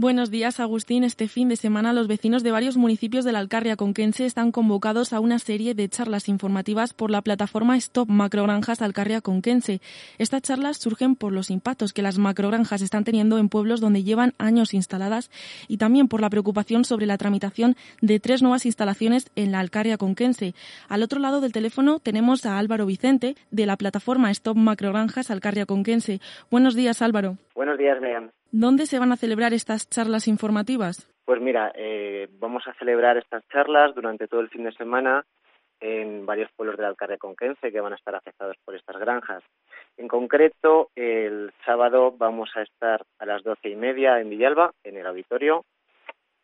Buenos días, Agustín. Este fin de semana los vecinos de varios municipios de la Alcarria Conquense están convocados a una serie de charlas informativas por la plataforma Stop Macrogranjas Alcarria Conquense. Estas charlas surgen por los impactos que las macrogranjas están teniendo en pueblos donde llevan años instaladas y también por la preocupación sobre la tramitación de tres nuevas instalaciones en la Alcarria Conquense. Al otro lado del teléfono tenemos a Álvaro Vicente de la plataforma Stop Macrogranjas Alcarria Conquense. Buenos días, Álvaro. Buenos días, Megan. ¿Dónde se van a celebrar estas charlas informativas? Pues mira, eh, vamos a celebrar estas charlas durante todo el fin de semana en varios pueblos de la Alcarria Conquense que van a estar afectados por estas granjas. En concreto, el sábado vamos a estar a las doce y media en Villalba, en el auditorio.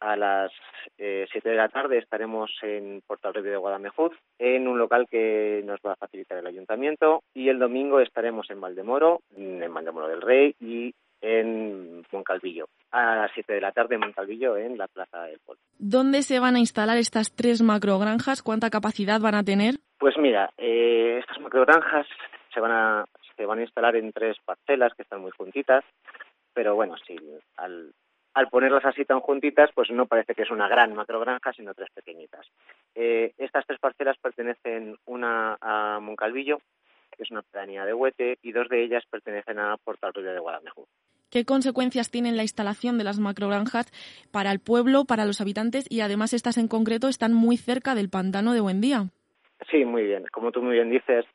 A las eh, siete de la tarde estaremos en Portal de Guadamejuz, en un local que nos va a facilitar el ayuntamiento. Y el domingo estaremos en Valdemoro, en Valdemoro del Rey y en Moncalvillo, a las 7 de la tarde en Moncalvillo, en la Plaza del Pueblo. ¿Dónde se van a instalar estas tres macrogranjas? ¿Cuánta capacidad van a tener? Pues mira, eh, estas macrogranjas se van a se van a instalar en tres parcelas que están muy juntitas, pero bueno, sí, al, al ponerlas así tan juntitas, pues no parece que es una gran macrogranja, sino tres pequeñitas. Eh, estas tres parcelas pertenecen una a Moncalvillo, que es una pedanía de Huete, y dos de ellas pertenecen a Portal de Guadalajara. ¿Qué consecuencias tiene la instalación de las macrogranjas para el pueblo, para los habitantes y además estas en concreto están muy cerca del pantano de Buendía? Sí, muy bien. Como tú muy bien dices,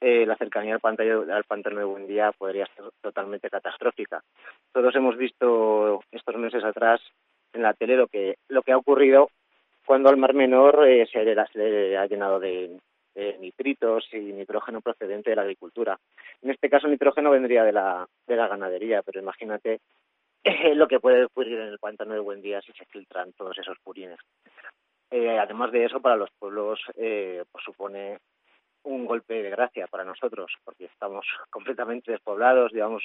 eh, la cercanía al pantano, al pantano de Buendía podría ser totalmente catastrófica. Todos hemos visto estos meses atrás en la tele lo que lo que ha ocurrido cuando al Mar Menor eh, se, ha llenado de, de nitritos y nitrógeno procedente de la agricultura. En este caso, el nitrógeno vendría de la, de la ganadería, pero imagínate eh, lo que puede ocurrir en el pantano de Buendía si se filtran todos esos purines. Eh, además de eso, para los pueblos eh, pues supone un golpe de gracia para nosotros, porque estamos completamente despoblados, llevamos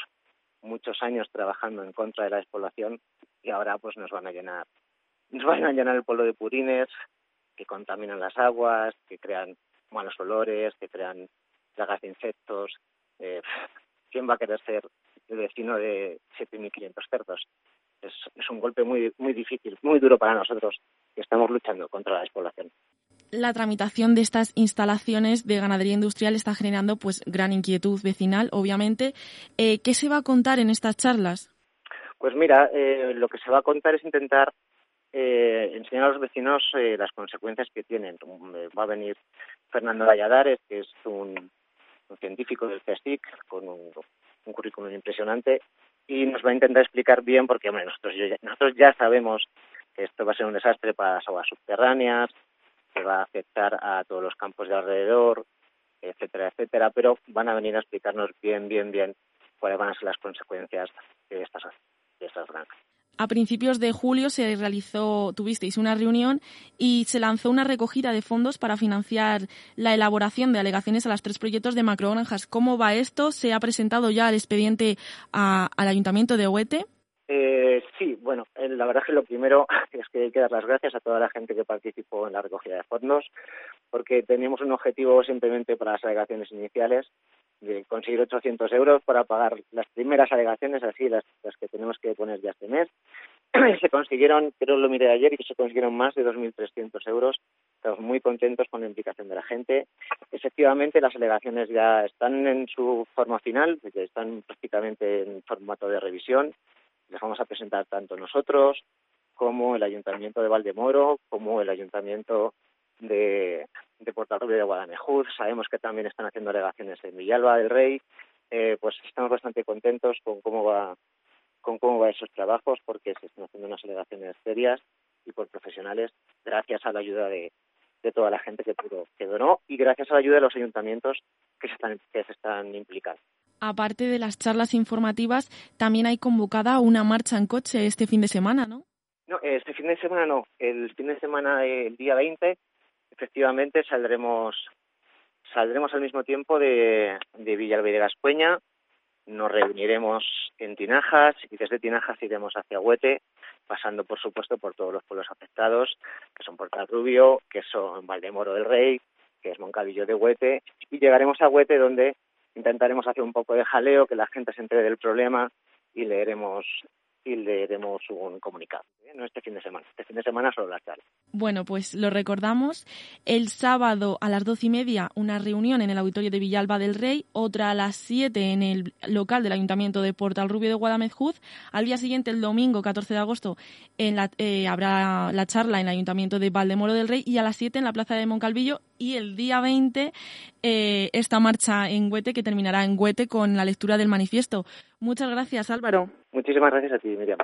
muchos años trabajando en contra de la despoblación y ahora pues nos van a llenar, nos van a llenar el pueblo de purines que contaminan las aguas, que crean malos olores, que crean plagas de insectos. Eh, ¿Quién va a querer ser el vecino de 7.500 cerdos? Es, es un golpe muy, muy difícil, muy duro para nosotros que estamos luchando contra la despoblación la tramitación de estas instalaciones de ganadería industrial está generando pues gran inquietud vecinal, obviamente. Eh, ¿Qué se va a contar en estas charlas? Pues mira, eh, lo que se va a contar es intentar eh, enseñar a los vecinos eh, las consecuencias que tienen. Va a venir Fernando Valladares, que es un, científico del CSIC, con un, currículum impresionante, y nos va a intentar explicar bien, porque nosotros, ya, nosotros ya sabemos que esto va a ser un desastre para las aguas subterráneas, que va a afectar a todos los campos de alrededor, etcétera, etcétera, pero van a venir a explicarnos bien, bien, bien cuáles van a ser las consecuencias de estas, de estas granjas. A principios de julio se realizó, tuvisteis una reunión y se lanzó una recogida de fondos para financiar la elaboración de alegaciones a los tres proyectos de macrogranjas. ¿Cómo va esto? ¿Se ha presentado ya el expediente al Ayuntamiento de Huete? Eh, sí, bueno, eh, la verdad es que lo primero es que hay que dar las gracias a toda la gente que participó en la recogida de fondos, porque teníamos un objetivo simplemente para las alegaciones iniciales de conseguir 800 euros para pagar las primeras alegaciones, así las, las que tenemos que poner ya este mes. se consiguieron, creo lo miré ayer, y se consiguieron más de 2.300 euros. Estamos muy contentos con la implicación de la gente. Efectivamente, las alegaciones ya están en su forma final, están prácticamente en formato de revisión. Las vamos a presentar tanto nosotros como el Ayuntamiento de Valdemoro, como el Ayuntamiento de, de Rubio de Guadalajara. Sabemos que también están haciendo alegaciones en Villalba del Rey. Eh, pues estamos bastante contentos con cómo va con cómo va esos trabajos porque se están haciendo unas alegaciones serias y por profesionales gracias a la ayuda de, de toda la gente que pudo que donó y gracias a la ayuda de los ayuntamientos que se están que se están implicando. Aparte de las charlas informativas, también hay convocada una marcha en coche este fin de semana, ¿no? No, este fin de semana no. El fin de semana, el día 20, efectivamente saldremos saldremos al mismo tiempo de, de Villalba de nos reuniremos en Tinajas y desde Tinajas iremos hacia Huete, pasando por supuesto por todos los pueblos afectados, que son Portal Rubio, que son Valdemoro del Rey, que es Moncadillo de Huete, y llegaremos a Huete donde intentaremos hacer un poco de jaleo, que la gente se entere del problema y leeremos y le demos un comunicado. No este fin de semana, este fin de semana solo la charla. Bueno, pues lo recordamos. El sábado a las doce y media una reunión en el auditorio de Villalba del Rey, otra a las siete en el local del Ayuntamiento de Portal Rubio de Guadamezjuz. Al día siguiente, el domingo 14 de agosto, en la, eh, habrá la charla en el Ayuntamiento de Valdemoro del Rey y a las siete en la Plaza de Moncalvillo y el día 20 eh, esta marcha en Huete que terminará en Huete con la lectura del manifiesto. Muchas gracias, Álvaro. Muchísimas gracias a ti, Miriam.